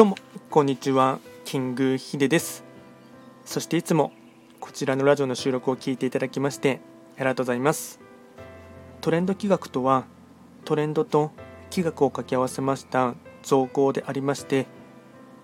どうもこんにちはキングヒデです。そしていつもこちらのラジオの収録を聞いていただきましてありがとうございます。トレンド企画とはトレンドと企画を掛け合わせました造語でありまして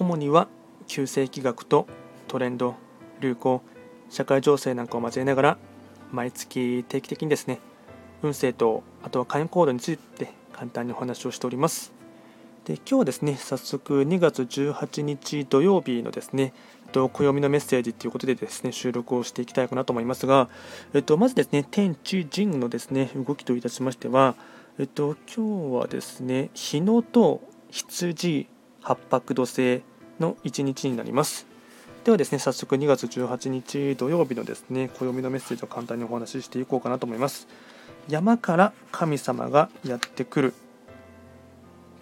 主には旧世企画とトレンド流行社会情勢なんかを交えながら毎月定期的にですね運勢とあとは会員コードについて簡単にお話をしております。で今日はですね早速2月18日土曜日のですね暦のメッセージということでですね収録をしていきたいかなと思いますが、えっと、まずですね天地人のですね動きといたしましては、えっと、今日はですね日野と羊八白土星の1日になります。ではですね早速2月18日土曜日のですね暦のメッセージを簡単にお話ししていこうかなと思います。山から神様がやってくる。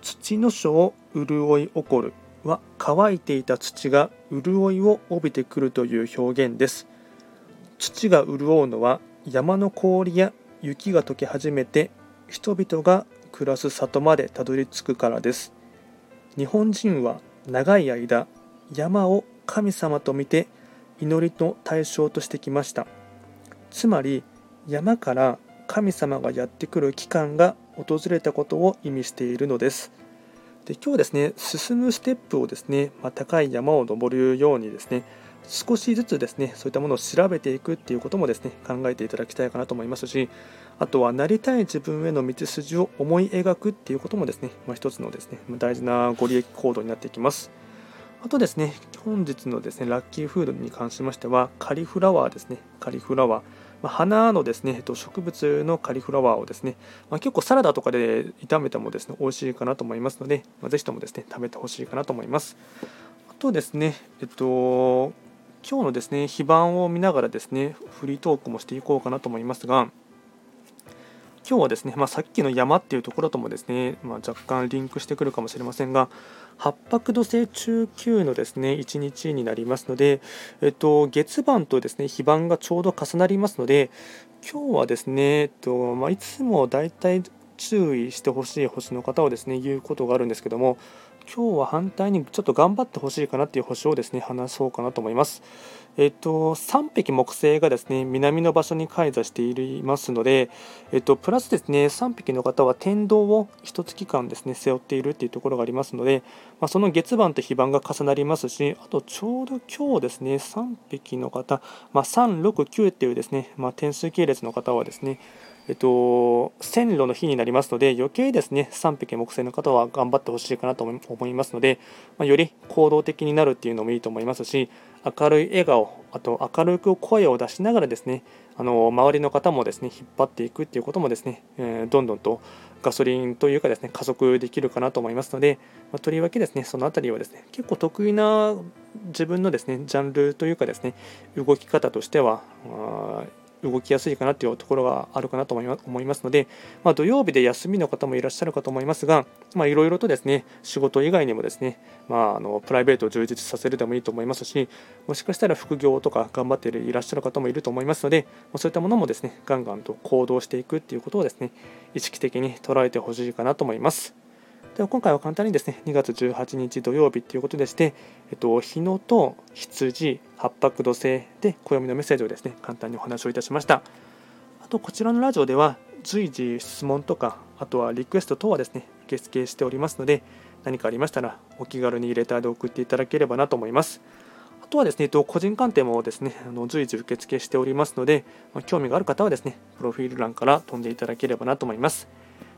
土の書を潤い起こるは乾いていた土が潤いを帯びてくるという表現です。土が潤うのは山の氷や雪が溶け始めて人々が暮らす里までたどり着くからです。日本人は長い間山を神様と見て祈りの対象としてきました。つまり山から神様がやってくる期間が訪れたことを意味しているのです。で今日ですね進むステップをですね、まあ、高い山を登るようにですね少しずつですねそういったものを調べていくっていうこともですね考えていただきたいかなと思いますしあとはなりたい自分への道筋を思い描くっていうこともですね、まあ、一つのですね大事なご利益行動になっていきます。あとですね本日のですねラッキーフードに関しましてはカリフラワーですねカリフラワーま、花のですね、植物のカリフラワーをですね、まあ、結構サラダとかで炒めてもですね、美味しいかなと思いますので、まあ、ぜひともですね、食べてほしいかなと思います。あとですね、えっと、今日のですね、非番を見ながらですね、フリートークもしていこうかなと思いますが、今日はですね、まあ、さっきの山っていうところともですね、まあ、若干リンクしてくるかもしれませんが、八白土星中級のですね1日になりますので、えっと、月番とですね非番がちょうど重なりますので、今日はですね、えっとまあ、いつもだいたい注意してほしい星の方をですね言うことがあるんですけども、今日は反対にちょっと頑張ってほしいかなっていう星をですね話そうかなと思います。えっと、3匹木星がですね南の場所に開座していますので、えっと、プラスですね3匹の方は天道を1月間ですね背負っているっていうところがありますので、まあ、その月番と非番が重なりますしあとちょうど今日ですね3匹の方、まあ、369っていうですね、まあ、点数系列の方はですねえっと、線路の日になりますので、余計ですね、3匹木星の方は頑張ってほしいかなと思いますので、まあ、より行動的になるっていうのもいいと思いますし、明るい笑顔、あと明るく声を出しながらですね、あの周りの方もですね、引っ張っていくっていうこともですね、えー、どんどんとガソリンというかですね、加速できるかなと思いますので、まあ、とりわけですね、そのあたりはですね、結構得意な自分のですね、ジャンルというかですね、動き方としては、動きやすいかなというところがあるかなと思いますので、まあ、土曜日で休みの方もいらっしゃるかと思いますが、いろいろとですね仕事以外にもですね、まあ、あのプライベートを充実させるでもいいと思いますし、もしかしたら副業とか頑張っていらっしゃる方もいると思いますので、そういったものもですねガンガンと行動していくということをですね意識的に捉えてほしいかなと思います。では今回は簡単にですね2月18日土曜日ということでして、えっと、日野と羊、八白土星で暦のメッセージをですね簡単にお話をいたしました。あとこちらのラジオでは随時質問とかあとはリクエスト等はですね受付しておりますので何かありましたらお気軽にレターで送っていただければなと思います。あとはですね、えっと個人鑑定もですね、あの随時受付しておりますので、ま興味がある方はですね、プロフィール欄から飛んでいただければなと思います。